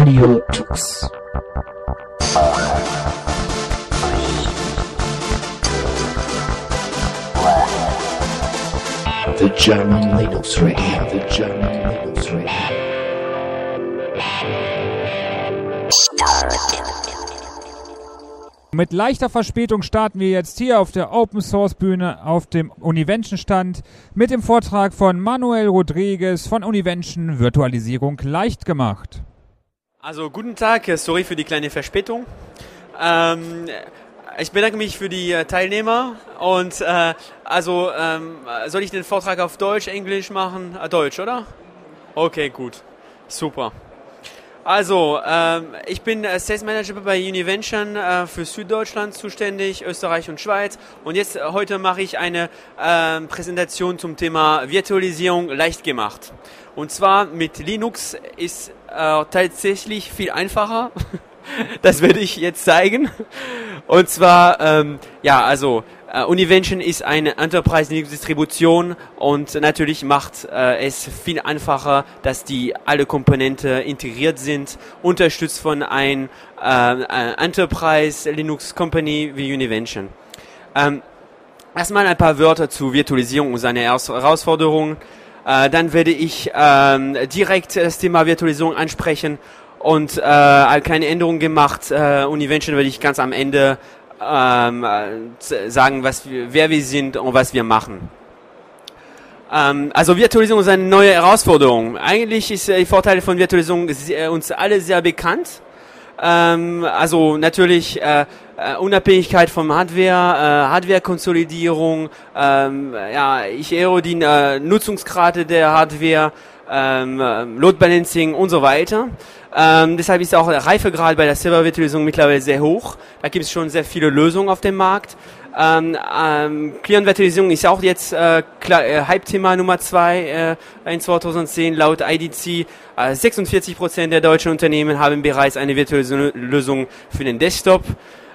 Radio Tux. The German Linux Radio, the German Linux Radio. Mit leichter Verspätung starten wir jetzt hier auf der Open Source Bühne auf dem Univention Stand mit dem Vortrag von Manuel Rodriguez von Univention Virtualisierung leicht gemacht. Also guten Tag, sorry für die kleine Verspätung. Ähm, ich bedanke mich für die äh, Teilnehmer und äh, also ähm, soll ich den Vortrag auf Deutsch, Englisch machen? Äh, Deutsch, oder? Okay, gut, super. Also, ähm, ich bin äh, Sales Manager bei Univention äh, für Süddeutschland zuständig, Österreich und Schweiz. Und jetzt äh, heute mache ich eine äh, Präsentation zum Thema Virtualisierung leicht gemacht. Und zwar mit Linux ist äh, tatsächlich viel einfacher. das werde ich jetzt zeigen. Und zwar, ähm, ja, also Uh, Univention ist eine Enterprise Linux Distribution und natürlich macht uh, es viel einfacher, dass die alle Komponenten integriert sind, unterstützt von ein uh, Enterprise Linux Company wie Univention. Um, erstmal ein paar Wörter zu Virtualisierung und seine Herausforderungen. Dann werde ich ähm, direkt das Thema Virtualisierung ansprechen und äh, keine Änderungen gemacht. Äh, Univention werde ich ganz am Ende ähm, sagen, was wir, wer wir sind und was wir machen. Ähm, also Virtualisierung ist eine neue Herausforderung. Eigentlich ist äh, die Vorteile von Virtualisierung uns alle sehr bekannt. Also natürlich äh, Unabhängigkeit vom Hardware, äh, Hardware-Konsolidierung, ähm, ja, ich erinnere die äh, Nutzungsgrade der Hardware, ähm, Load Balancing und so weiter. Ähm, deshalb ist auch der Reifegrad bei der Server-Virtualisierung mittlerweile sehr hoch. Da gibt es schon sehr viele Lösungen auf dem Markt. Ähm, ähm, Client-Virtualisierung ist auch jetzt äh, äh, Hype-Thema Nummer zwei äh, in 2010 laut IDC. Äh, 46 Prozent der deutschen Unternehmen haben bereits eine Virtualisierungslösung für den Desktop.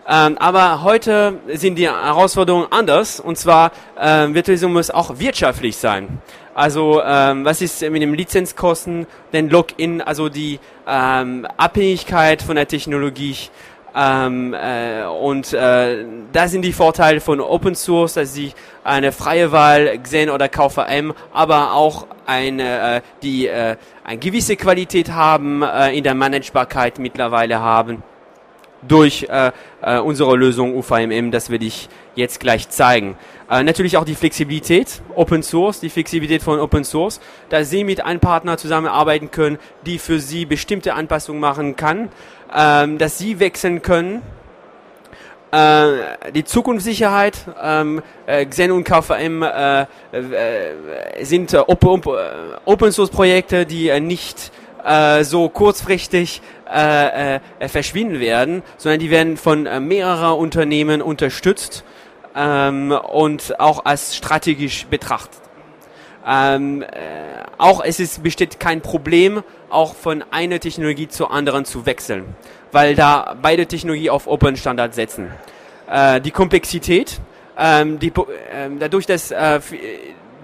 Ähm, aber heute sind die Herausforderungen anders und zwar äh, Virtualisierung muss auch wirtschaftlich sein. Also ähm, was ist mit dem Lizenzkosten, den Login, also die ähm, Abhängigkeit von der Technologie. Ähm, äh, und äh, da sind die Vorteile von Open Source, dass sie eine freie Wahl Xen oder KVM, aber auch eine, äh, die äh, eine gewisse Qualität haben, äh, in der Managebarkeit mittlerweile haben durch äh, äh, unsere Lösung UVMM. Das werde ich jetzt gleich zeigen. Äh, natürlich auch die Flexibilität, Open Source, die Flexibilität von Open Source, dass Sie mit einem Partner zusammenarbeiten können, die für Sie bestimmte Anpassungen machen kann, ähm, dass Sie wechseln können. Äh, die Zukunftssicherheit, ähm, äh, Xen und KVM äh, äh, sind Open, Open Source Projekte, die nicht so kurzfristig äh, äh, verschwinden werden, sondern die werden von äh, mehrerer Unternehmen unterstützt ähm, und auch als strategisch betrachtet. Ähm, äh, auch es ist, besteht kein Problem, auch von einer Technologie zur anderen zu wechseln, weil da beide Technologie auf Open Standard setzen. Äh, die Komplexität, ähm, die, äh, dadurch, dass äh,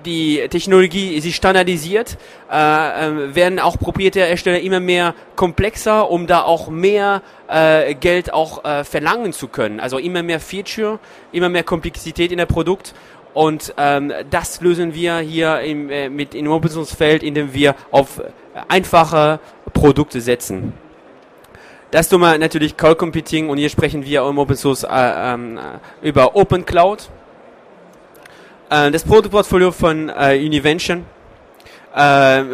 die Technologie sich standardisiert, äh, äh, werden auch proprietäre Ersteller immer mehr komplexer, um da auch mehr äh, Geld auch äh, verlangen zu können. Also immer mehr Feature, immer mehr Komplexität in der Produkt. Und ähm, das lösen wir hier im, äh, mit im Open Source Feld, indem wir auf einfache Produkte setzen. Das tun wir natürlich Cloud Computing und hier sprechen wir im Open Source äh, ähm, über Open Cloud. Äh, das Produktportfolio von äh, Univention. Äh,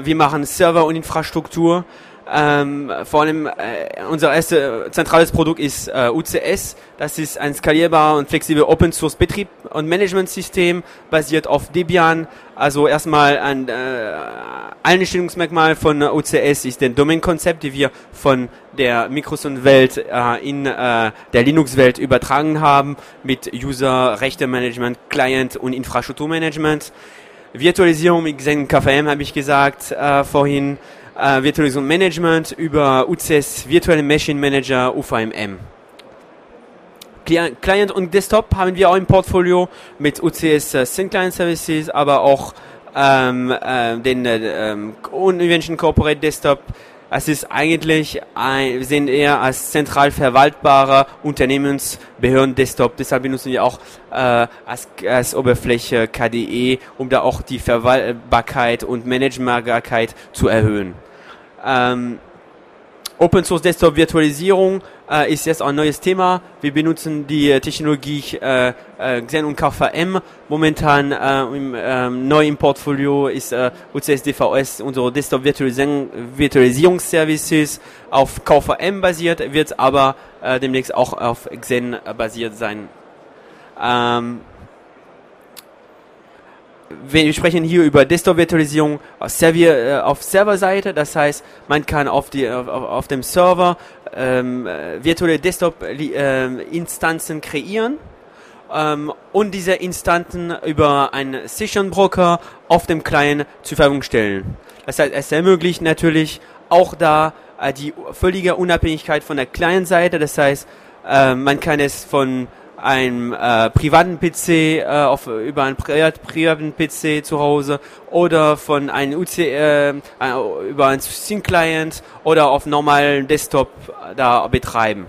wir machen Server und Infrastruktur. Ähm, vor allem äh, unser erstes zentrales Produkt ist äh, UCS. Das ist ein skalierbarer und flexibler Open Source Betrieb und Management-System basiert auf Debian. Also erstmal ein äh, Einstellungsmerkmal von UCS ist der Domain-Konzept, die wir von der Microsoft-Welt äh, in äh, der Linux-Welt übertragen haben mit User, Rechte-Management, Client und Infrastrukturmanagement. Virtualisierung mit Xen KVM habe ich gesagt äh, vorhin. Äh, Virtualisierung Management über UCS Virtual Machine Manager UVMM. Client und Desktop haben wir auch im Portfolio mit UCS äh, Sync Client Services, aber auch ähm, äh, den äh, Invention Corporate Desktop, es ist eigentlich ein, wir sehen eher als zentral verwaltbarer Unternehmensbehörden-Desktop. Deshalb benutzen wir auch äh, als, als Oberfläche KDE, um da auch die Verwaltbarkeit und Managementbarkeit zu erhöhen. Ähm, Open Source Desktop Virtualisierung äh, ist jetzt ein neues Thema. Wir benutzen die äh, Technologie äh, äh, Xen und KVM. Momentan äh, im, ähm, neu im Portfolio ist äh, UCS DVS, unsere Desktop Virtualisierung, Virtualisierungsservices auf KVM basiert, wird aber äh, demnächst auch auf Xen basiert sein. Ähm, wir sprechen hier über Desktop-Virtualisierung auf, Server, äh, auf Serverseite. Das heißt, man kann auf, die, auf, auf dem Server ähm, virtuelle Desktop-Instanzen kreieren ähm, und diese Instanzen über einen Session Broker auf dem Client zur Verfügung stellen. Das heißt, es ermöglicht natürlich auch da äh, die völlige Unabhängigkeit von der Client-Seite. Das heißt, äh, man kann es von einem äh, privaten PC äh, auf, über einen privaten PC zu Hause oder von einem UC äh, über einen Sync-Client oder auf normalen Desktop da betreiben.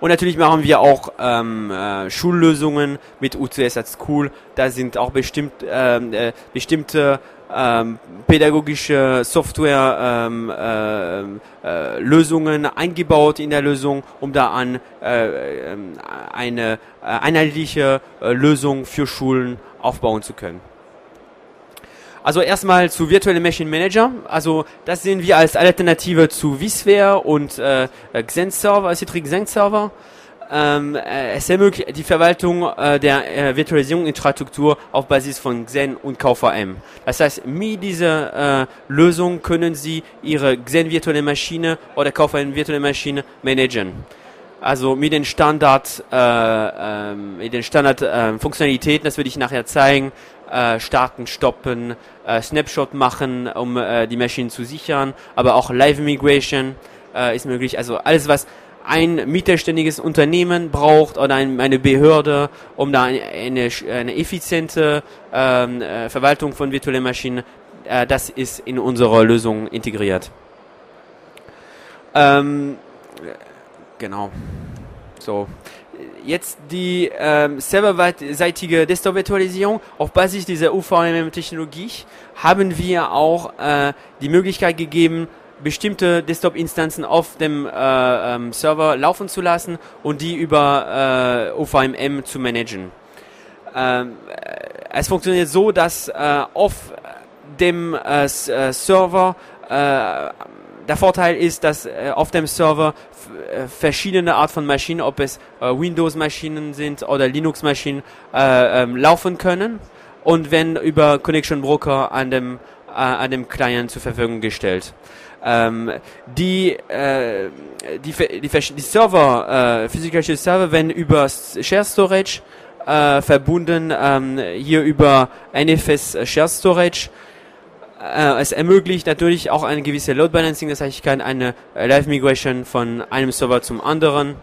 Und natürlich machen wir auch ähm, äh, Schullösungen mit UCS als School. Da sind auch bestimmt, ähm, äh, bestimmte ähm, pädagogische Software ähm, äh, äh, Lösungen eingebaut in der Lösung, um da an äh, ähm, eine äh, einheitliche äh, Lösung für Schulen aufbauen zu können. Also erstmal zu virtuellen Machine Manager. Also das sehen wir als Alternative zu vSphere und äh, Xen Server, Citrix Xen Server. Ähm, äh, es ermöglicht die Verwaltung äh, der äh, Virtualisierungsinfrastruktur auf Basis von Xen und KVM. Das heißt, mit dieser äh, Lösung können Sie Ihre Xen virtuelle Maschine oder KVM virtuelle Maschine managen. Also mit den Standard, äh, ähm, mit den Standard äh, Funktionalitäten, das würde ich nachher zeigen, äh, starten, stoppen, äh, Snapshot machen, um äh, die Maschinen zu sichern, aber auch Live Migration äh, ist möglich. Also alles, was ein mittelständiges Unternehmen braucht oder ein, eine Behörde, um da eine, eine, effiziente ähm, äh, Verwaltung von virtuellen Maschinen, äh, das ist in unserer Lösung integriert. Ähm, genau. So. Jetzt die ähm, serverseitige Desktop-Virtualisierung auf Basis dieser UVM-Technologie haben wir auch äh, die Möglichkeit gegeben, bestimmte Desktop-Instanzen auf dem äh, ähm, Server laufen zu lassen und die über äh, OVMM zu managen. Ähm, es funktioniert so, dass äh, auf dem äh, äh, Server äh, der Vorteil ist, dass auf dem Server verschiedene Art von Maschinen, ob es Windows-Maschinen sind oder Linux-Maschinen, ähm, laufen können und werden über Connection Broker an dem, an dem Client zur Verfügung gestellt. Ähm, die, äh, die, die, die Server, äh, physikalische Server werden über Share Storage äh, verbunden, ähm, hier über NFS Share Storage. Äh, es ermöglicht natürlich auch eine gewisse Load Balancing, das heißt, ich kann eine Live Migration von einem Server zum anderen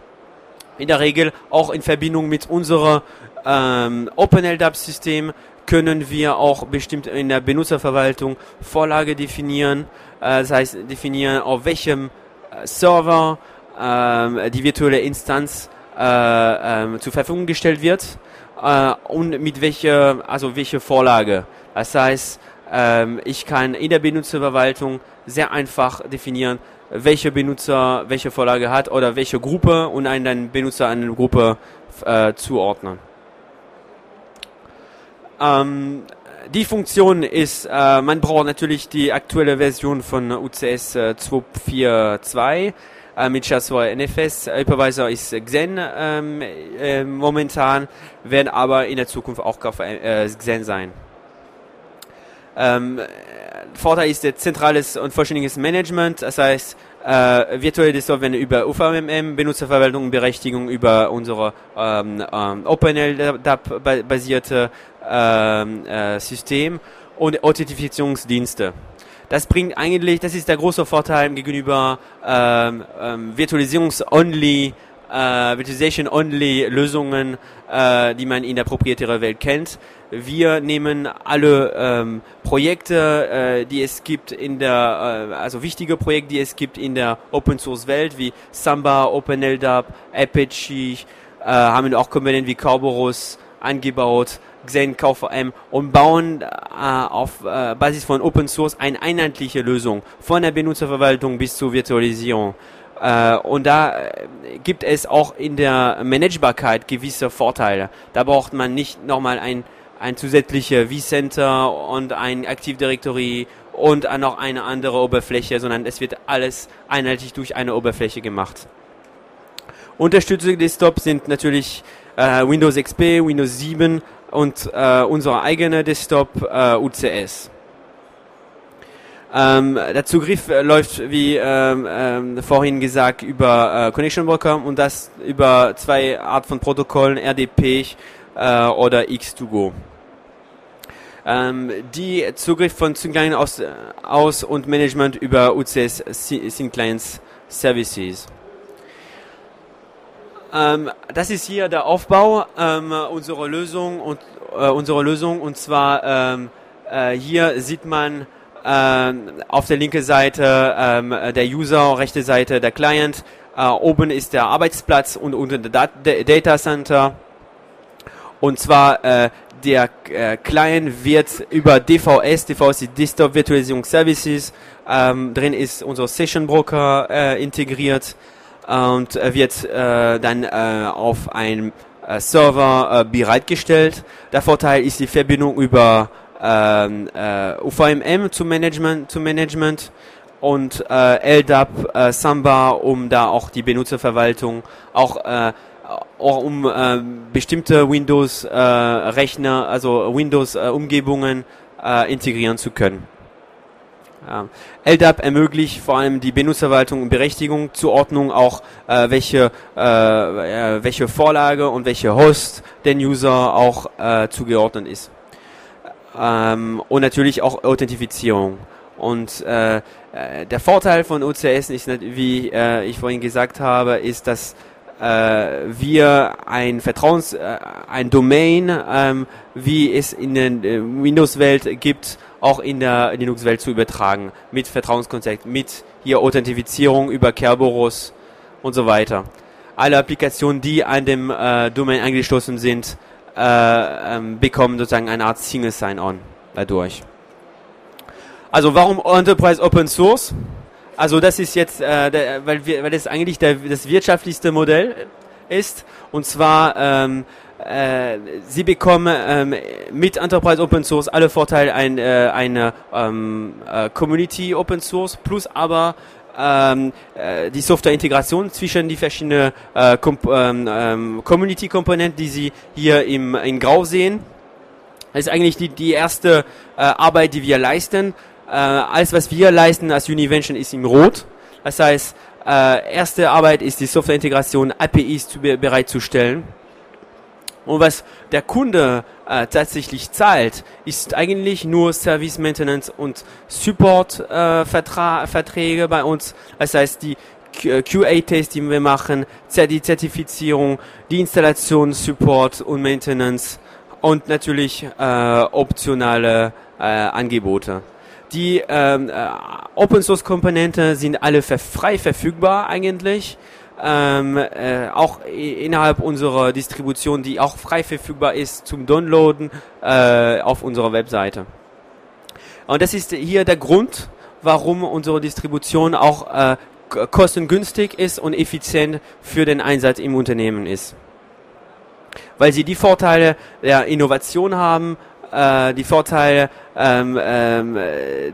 in der Regel auch in Verbindung mit unserer ähm, OpenLDAP-System können wir auch bestimmt in der Benutzerverwaltung Vorlage definieren. Äh, das heißt, definieren, auf welchem äh, Server äh, die virtuelle Instanz äh, ähm, zur Verfügung gestellt wird und mit welcher, also welche Vorlage. Das heißt, ähm, ich kann in der Benutzerverwaltung sehr einfach definieren, welche Benutzer welche Vorlage hat oder welche Gruppe und einen Benutzer eine Gruppe äh, zuordnen. Ähm, die Funktion ist, äh, man braucht natürlich die aktuelle Version von UCS äh, 2.4.2 äh, mit Chassoir NFS. Hypervisor ist Xen ähm, äh, momentan, werden aber in der Zukunft auch äh, Xen sein. Ähm, Vorteil ist der zentrales und vollständiges Management, das heißt, äh, virtuelle werden über UVMM, Benutzerverwaltung, Berechtigung über unsere ähm, ähm, OpenLDAP-basierte ähm, äh, System und Authentifizierungsdienste. Das bringt eigentlich, das ist der große Vorteil gegenüber ähm, ähm, Virtualisierungs-only äh, Virtualization-Only-Lösungen, äh, die man in der proprietären Welt kennt. Wir nehmen alle ähm, Projekte, äh, die es gibt in der, äh, also wichtige Projekte, die es gibt in der Open Source Welt, wie Samba, OpenLDAP, Apache, äh, haben auch Komponenten wie Kerberos angebaut, Xen, KVM und bauen äh, auf äh, Basis von Open Source eine einheitliche Lösung von der Benutzerverwaltung bis zur Virtualisierung. Äh, und da äh, gibt es auch in der Managebarkeit gewisse Vorteile. Da braucht man nicht nochmal ein, ein zusätzlicher vCenter und ein Active Directory und noch eine andere Oberfläche, sondern es wird alles einheitlich durch eine Oberfläche gemacht. Unterstützung Desktop sind natürlich äh, Windows XP, Windows 7 und äh, unser eigener Desktop äh, UCS. Ähm, der Zugriff äh, läuft, wie ähm, ähm, vorhin gesagt, über äh, Connection Broker und das über zwei Art von Protokollen, RDP äh, oder X2Go. Ähm, die Zugriff von Syncline aus, aus und Management über UCS Synclines Services. Ähm, das ist hier der Aufbau ähm, unserer Lösung und äh, unsere Lösung und zwar ähm, äh, hier sieht man äh, auf der linken Seite ähm, der User, rechte Seite der Client. Äh, oben ist der Arbeitsplatz und unten der Data Center. Und zwar äh, der äh, Client wird über DVS, DVS ist Desktop Virtualisierung Services, ähm, drin ist unser Session Broker integriert und wird äh, dann äh, auf einem äh, Server bereitgestellt. Der Vorteil ist die Verbindung über ähm, äh, UVMM zum Management, zum Management und äh, LDAP, äh, Samba, um da auch die Benutzerverwaltung, auch, äh, auch um äh, bestimmte Windows-Rechner, äh, also Windows-Umgebungen äh, integrieren zu können. Ja. LDAP ermöglicht vor allem die Benutzerverwaltung und Berechtigung, Zuordnung auch, äh, welche, äh, welche Vorlage und welche Host den User auch äh, zugeordnet ist ähm, und natürlich auch Authentifizierung. Und äh, äh der Vorteil von OCS ist, wie äh, ich vorhin gesagt habe, ist, dass äh, wir ein Vertrauens, äh, ein Domain, ähm, wie es in der äh, Windows-Welt gibt, auch in der Linux-Welt zu übertragen, mit Vertrauenskonzept, mit hier Authentifizierung über Kerberos und so weiter. Alle Applikationen, die an dem äh, Domain angeschlossen sind, äh, ähm, bekommen sozusagen eine Art Single Sign-On dadurch. Also warum Enterprise Open Source? Also das ist jetzt, äh, der, weil, wir, weil das eigentlich der, das wirtschaftlichste Modell ist. Und zwar, ähm, äh, Sie bekommen ähm, mit Enterprise Open Source alle Vorteile ein, äh, eine ähm, äh, Community Open Source plus aber ähm, äh, die Software-Integration zwischen die verschiedenen äh, ähm, ähm, Community-Komponenten, die Sie hier im, in Grau sehen. Das ist eigentlich die, die erste äh, Arbeit, die wir leisten. Äh, alles, was wir leisten als Univention, ist im Rot. Das heißt, äh, erste Arbeit ist die Software-Integration, APIs zu, bereitzustellen. Und was der Kunde äh, tatsächlich zahlt, ist eigentlich nur Service Maintenance und Support äh, Verträge bei uns. Das heißt, die QA-Tests, die wir machen, die Zertifizierung, die Installation, Support und Maintenance und natürlich äh, optionale äh, Angebote. Die ähm, äh, Open Source Komponente sind alle frei verfügbar eigentlich ähm, äh, auch innerhalb unserer Distribution, die auch frei verfügbar ist zum Downloaden äh, auf unserer Webseite. Und das ist hier der Grund, warum unsere Distribution auch äh, kostengünstig ist und effizient für den Einsatz im Unternehmen ist. Weil sie die Vorteile der Innovation haben, äh, die Vorteile ähm, ähm,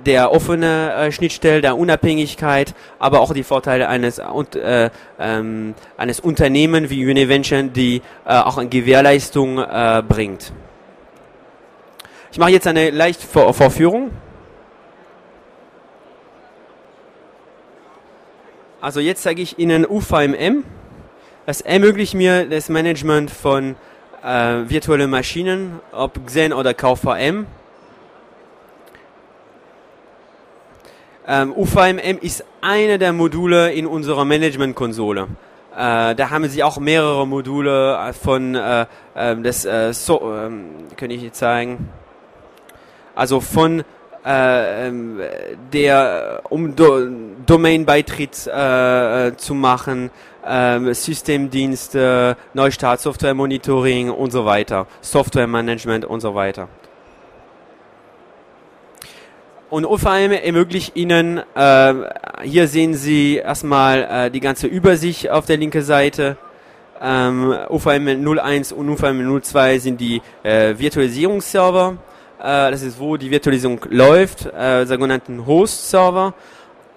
der offenen äh, Schnittstelle, der Unabhängigkeit, aber auch die Vorteile eines, äh, ähm, eines Unternehmens wie Univention, die äh, auch eine Gewährleistung äh, bringt. Ich mache jetzt eine leichte Vor Vorführung. Also jetzt zeige ich Ihnen UVMM. Das ermöglicht mir das Management von äh, virtuelle Maschinen, ob Xen oder KVM. Ähm, UVMM ist eine der Module in unserer Management-Konsole. Äh, da haben sie auch mehrere Module äh, von äh, ähm, das äh, so, ähm, kann ich jetzt zeigen. Also von äh, ähm, der um Do Domain-Beitritt äh, äh, zu machen, äh, Systemdienste, Neustart, Software-Monitoring und so weiter, Software-Management und so weiter. Und OVM ermöglicht Ihnen, äh, hier sehen Sie erstmal äh, die ganze Übersicht auf der linken Seite. Ähm, UVM 01 und UVM 02 sind die äh, Virtualisierungsserver. Äh, das ist, wo die Virtualisierung läuft, äh, sogenannten Host-Server.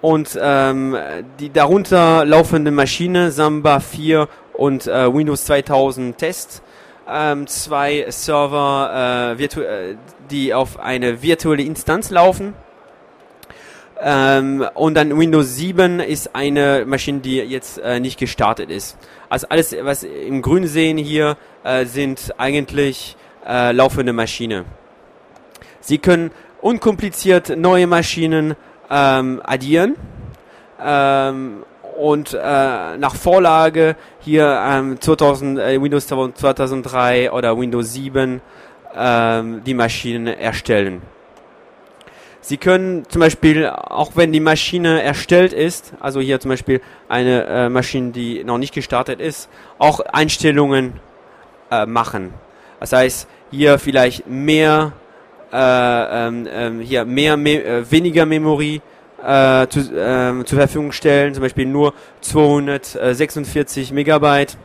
Und ähm, die darunter laufende Maschine, Samba 4 und äh, Windows 2000 Test, ähm, zwei Server, äh, äh, die auf eine virtuelle Instanz laufen. Ähm, und dann Windows 7 ist eine Maschine, die jetzt äh, nicht gestartet ist. Also alles, was im Grün sehen hier, äh, sind eigentlich äh, laufende Maschinen. Sie können unkompliziert neue Maschinen ähm, addieren ähm, und äh, nach Vorlage hier ähm, 2000, äh, Windows 2003 oder Windows 7 ähm, die Maschinen erstellen. Sie können zum Beispiel, auch wenn die Maschine erstellt ist, also hier zum Beispiel eine äh, Maschine, die noch nicht gestartet ist, auch Einstellungen äh, machen. Das heißt, hier vielleicht mehr, äh, ähm, ähm hier mehr, me äh, weniger Memory äh, zu, äh, zur Verfügung stellen, zum Beispiel nur 246 Megabyte.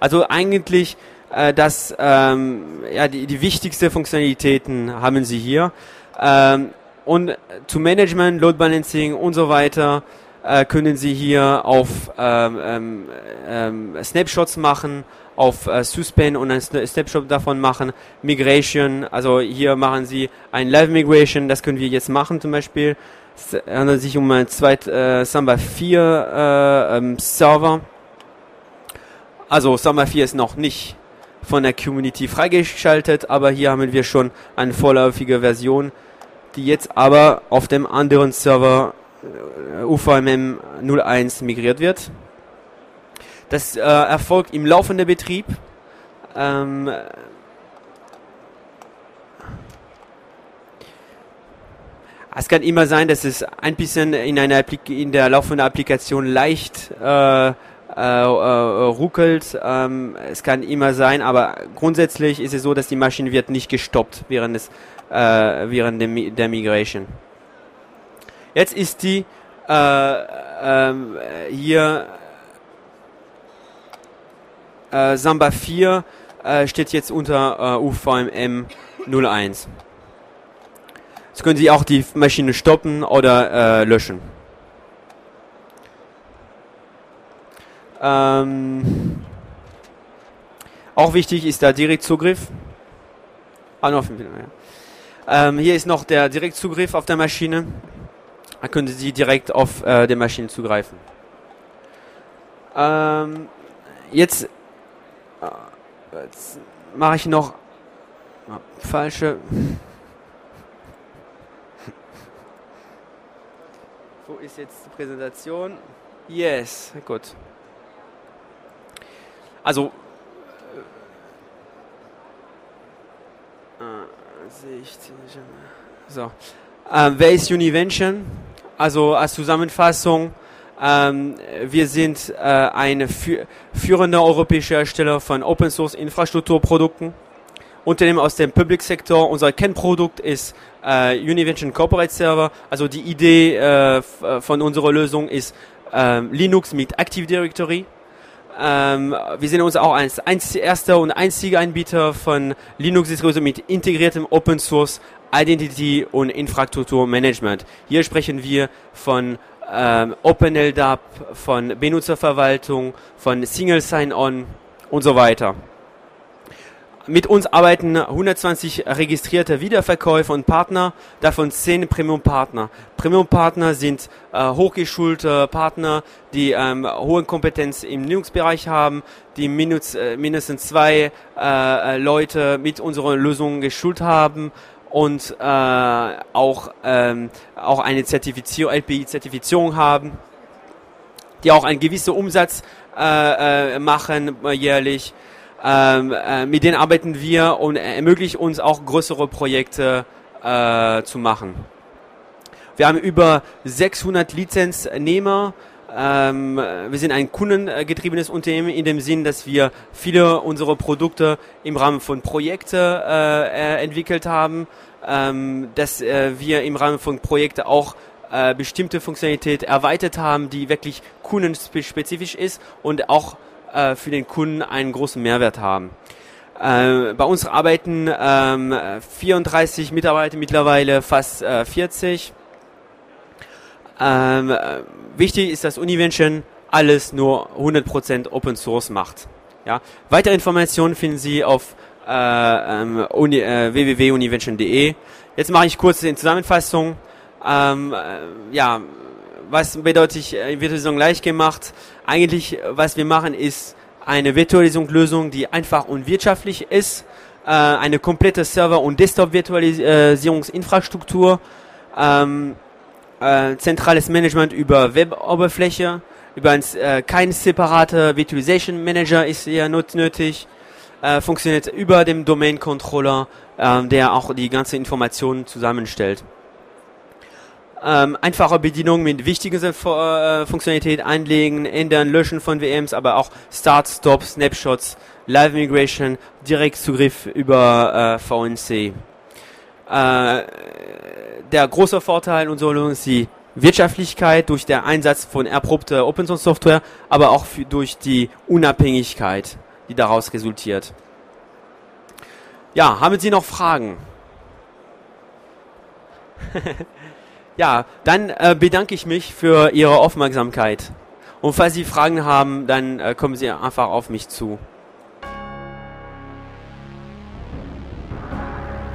Also eigentlich äh, das, ähm, ja, die, die wichtigsten Funktionalitäten haben Sie hier. Ähm, und zu Management, Load Balancing und so weiter äh, können Sie hier auf ähm, ähm, ähm Snapshots machen, auf äh, Suspend und ein Snapshot davon machen. Migration, also hier machen Sie ein Live Migration, das können wir jetzt machen zum Beispiel. Es handelt sich um ein zweit äh, Samba 4 äh, ähm, Server. Also Samba 4 ist noch nicht von der Community freigeschaltet, aber hier haben wir schon eine vorläufige Version die jetzt aber auf dem anderen Server äh, UVMM 01 migriert wird. Das äh, erfolgt im laufenden Betrieb. Ähm, es kann immer sein, dass es ein bisschen in, einer Applik in der laufenden Applikation leicht äh, äh, äh, ruckelt. Ähm, es kann immer sein, aber grundsätzlich ist es so, dass die Maschine wird nicht gestoppt während des äh, während der, der Migration. Jetzt ist die äh, ähm, hier äh, Samba 4 äh, steht jetzt unter äh, UVMM 01. Jetzt können Sie auch die Maschine stoppen oder äh, löschen. Ähm, auch wichtig ist der Direktzugriff. Ah, noch, ja. Ähm, hier ist noch der Direktzugriff auf der Maschine. Da können Sie direkt auf äh, der Maschine zugreifen. Ähm, jetzt, jetzt mache ich noch oh, falsche. Wo ist jetzt die Präsentation? Yes, gut. Also So. Ähm, wer ist Univention? Also als Zusammenfassung, ähm, wir sind äh, eine fü führende europäische Hersteller von Open Source Infrastrukturprodukten. Unternehmen aus dem Public Sektor. Unser Kernprodukt ist äh, Univention Corporate Server. Also die Idee äh, von unserer Lösung ist äh, Linux mit Active Directory. Ähm, wir sind uns auch als erster und einziger Anbieter von Linux-Distribution mit integriertem Open Source Identity und Infrastrukturmanagement. Hier sprechen wir von ähm, OpenLDAP, von Benutzerverwaltung, von Single Sign-On und so weiter. Mit uns arbeiten 120 registrierte Wiederverkäufer und Partner, davon 10 Premium-Partner. Premium-Partner sind äh, hochgeschulte Partner, die ähm, hohe Kompetenz im Linux-Bereich haben, die mindest, äh, mindestens zwei äh, Leute mit unserer Lösung geschult haben und äh, auch, ähm, auch eine Zertifizierung, LPI-Zertifizierung haben, die auch einen gewissen Umsatz äh, äh, machen äh, jährlich. Ähm, äh, mit denen arbeiten wir und ermöglicht uns auch größere Projekte äh, zu machen. Wir haben über 600 Lizenznehmer. Ähm, wir sind ein kundengetriebenes Unternehmen in dem Sinn, dass wir viele unserer Produkte im Rahmen von Projekten äh, entwickelt haben, ähm, dass äh, wir im Rahmen von Projekten auch äh, bestimmte Funktionalität erweitert haben, die wirklich kundenspezifisch ist und auch äh, für den Kunden einen großen Mehrwert haben. Äh, bei uns arbeiten ähm, 34 Mitarbeiter mittlerweile, fast äh, 40. Ähm, äh, wichtig ist, dass Univention alles nur 100% Open Source macht. Ja? Weitere Informationen finden Sie auf äh, ähm, uni, äh, www.univention.de. Jetzt mache ich kurz eine Zusammenfassung. Ähm, äh, ja, was bedeutet äh, Virtualisierung leicht gemacht? Eigentlich, was wir machen, ist eine Virtualisierungslösung, die einfach und wirtschaftlich ist, äh, eine komplette Server- und Desktop-Virtualisierungsinfrastruktur, ähm, äh, zentrales Management über Web-Oberfläche, über ein, äh, kein separater Virtualization Manager ist hier not nötig, äh, funktioniert über dem Domain Controller, äh, der auch die ganze Informationen zusammenstellt ähm, einfache Bedienung mit wichtigen äh, Funktionalität einlegen, ändern, löschen von VMs, aber auch Start, Stop, Snapshots, Live Migration, Direktzugriff über äh, VNC. Äh, der große Vorteil unserer Lösung ist die Wirtschaftlichkeit durch den Einsatz von erprobter Open Source Software, aber auch für, durch die Unabhängigkeit, die daraus resultiert. Ja, haben Sie noch Fragen? Ja, dann äh, bedanke ich mich für Ihre Aufmerksamkeit. Und falls Sie Fragen haben, dann äh, kommen Sie einfach auf mich zu.